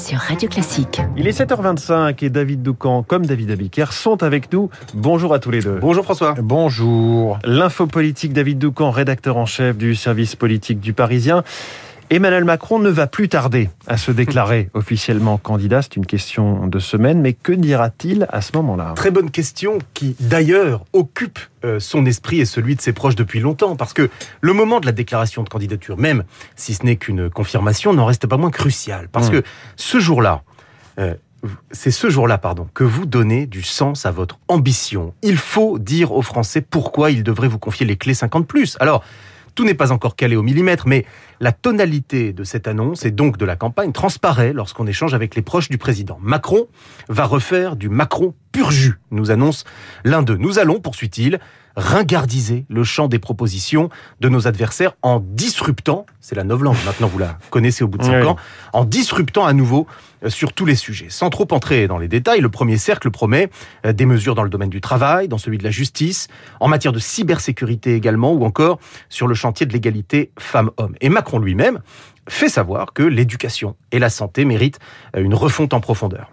sur Radio Classique. Il est 7h25 et David Doucan comme David Abiker sont avec nous. Bonjour à tous les deux. Bonjour François. Bonjour. L'info politique David Doucan, rédacteur en chef du service politique du Parisien. Emmanuel Macron ne va plus tarder à se déclarer officiellement candidat. C'est une question de semaine, mais que dira-t-il à ce moment-là? Très bonne question qui d'ailleurs occupe euh, son esprit et celui de ses proches depuis longtemps, parce que le moment de la déclaration de candidature, même si ce n'est qu'une confirmation, n'en reste pas moins crucial, parce mmh. que ce jour-là, euh, c'est ce jour-là, pardon, que vous donnez du sens à votre ambition. Il faut dire aux Français pourquoi ils devraient vous confier les clés 50 plus. Alors, tout n'est pas encore calé au millimètre, mais la tonalité de cette annonce et donc de la campagne transparaît lorsqu'on échange avec les proches du président. Macron va refaire du Macron pur jus, nous annonce l'un d'eux. Nous allons, poursuit-il, ringardiser le champ des propositions de nos adversaires en disruptant, c'est la novlangue, maintenant vous la connaissez au bout de cinq ans, en disruptant à nouveau euh, sur tous les sujets. Sans trop entrer dans les détails, le premier cercle promet euh, des mesures dans le domaine du travail, dans celui de la justice, en matière de cybersécurité également, ou encore sur le chantier de l'égalité femmes-hommes. Et Macron lui-même fait savoir que l'éducation et la santé méritent euh, une refonte en profondeur.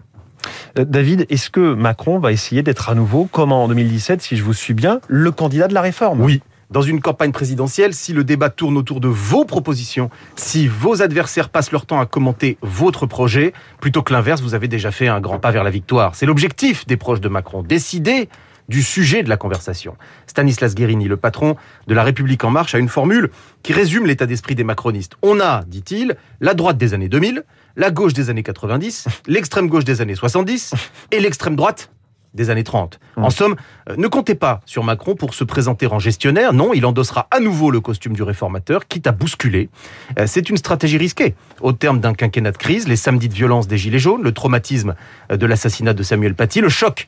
Euh, David, est-ce que Macron va essayer d'être à nouveau, comme en 2017, si je vous suis bien, le candidat de la réforme? Oui, dans une campagne présidentielle, si le débat tourne autour de vos propositions, si vos adversaires passent leur temps à commenter votre projet, plutôt que l'inverse, vous avez déjà fait un grand pas vers la victoire. C'est l'objectif des proches de Macron, décider du sujet de la conversation. Stanislas Guérini, le patron de La République En Marche, a une formule qui résume l'état d'esprit des macronistes. On a, dit-il, la droite des années 2000, la gauche des années 90, l'extrême gauche des années 70 et l'extrême droite des années 30. Mmh. En somme, euh, ne comptez pas sur Macron pour se présenter en gestionnaire. Non, il endossera à nouveau le costume du réformateur, quitte à bousculer. Euh, c'est une stratégie risquée. Au terme d'un quinquennat de crise, les samedis de violence des Gilets jaunes, le traumatisme euh, de l'assassinat de Samuel Paty, le choc,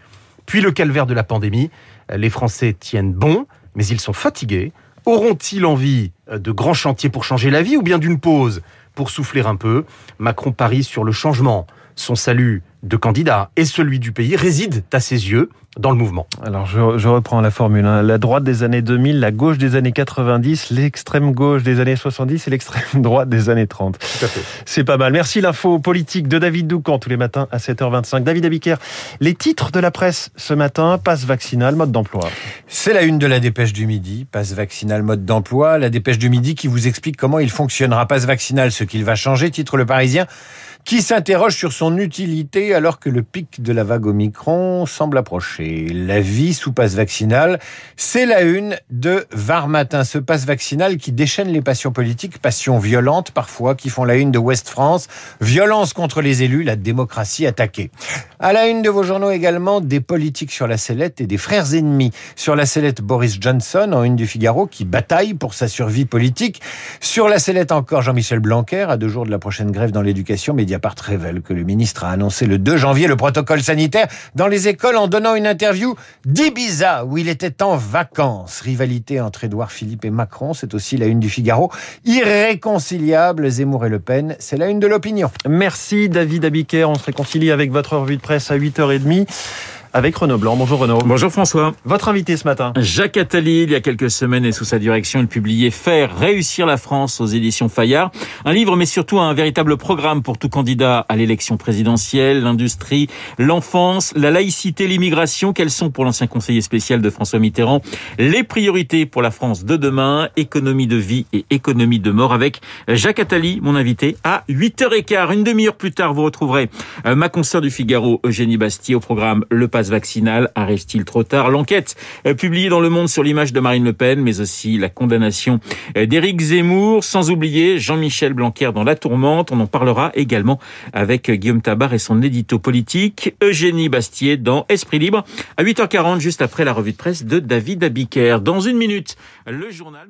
puis le calvaire de la pandémie, les Français tiennent bon, mais ils sont fatigués. Auront-ils envie de grands chantiers pour changer la vie ou bien d'une pause pour souffler un peu? Macron parie sur le changement. Son salut de candidat et celui du pays résident à ses yeux dans le mouvement. Alors je, je reprends la formule. Hein. La droite des années 2000, la gauche des années 90, l'extrême gauche des années 70 et l'extrême droite des années 30. Tout à fait. C'est pas mal. Merci l'info politique de David Doucan tous les matins à 7h25. David Abiker, les titres de la presse ce matin, passe vaccinal, mode d'emploi. C'est la une de la dépêche du midi, passe vaccinal, mode d'emploi. La dépêche du midi qui vous explique comment il fonctionnera. Passe vaccinal, ce qu'il va changer, titre le Parisien qui s'interroge sur son utilité alors que le pic de la vague Omicron semble approcher. La vie sous passe vaccinal, c'est la une de Var Matin, ce passe vaccinal qui déchaîne les passions politiques, passions violentes parfois, qui font la une de Ouest France, violence contre les élus, la démocratie attaquée. À la une de vos journaux également, des politiques sur la sellette et des frères ennemis. Sur la sellette, Boris Johnson, en une du Figaro, qui bataille pour sa survie politique. Sur la sellette encore, Jean-Michel Blanquer, à deux jours de la prochaine grève dans l'éducation, Mediapart révèle que le ministre a annoncé le 2 janvier le protocole sanitaire dans les écoles en donnant une interview d'Ibiza, où il était en vacances. Rivalité entre Édouard Philippe et Macron, c'est aussi la une du Figaro. Irréconciliable, Zemmour et Le Pen, c'est la une de l'opinion. Merci David Abiker, on se réconcilie avec votre revue de presse à 8h30 avec Renaud Blanc. Bonjour Renaud. Bonjour François. Votre invité ce matin Jacques Attali, il y a quelques semaines et sous sa direction, il publiait Faire réussir la France aux éditions Fayard. Un livre mais surtout un véritable programme pour tout candidat à l'élection présidentielle, l'industrie, l'enfance, la laïcité, l'immigration. Quelles sont pour l'ancien conseiller spécial de François Mitterrand les priorités pour la France de demain? Économie de vie et économie de mort avec Jacques Attali, mon invité, à 8h15. Une demi-heure plus tard, vous retrouverez euh, ma consoeur du Figaro, Eugénie Bastier, au programme Le vaccinal arrive-t-il trop tard? L'enquête euh, publiée dans Le Monde sur l'image de Marine Le Pen, mais aussi la condamnation euh, d'Éric Zemmour, sans oublier Jean-Michel Blanquer dans La Tourmente. On en parlera également avec Guillaume Tabar et son édito politique, Eugénie Bastier dans Esprit Libre, à 8h40, juste après la revue de presse de David Abiker. Dans une minute, le journal...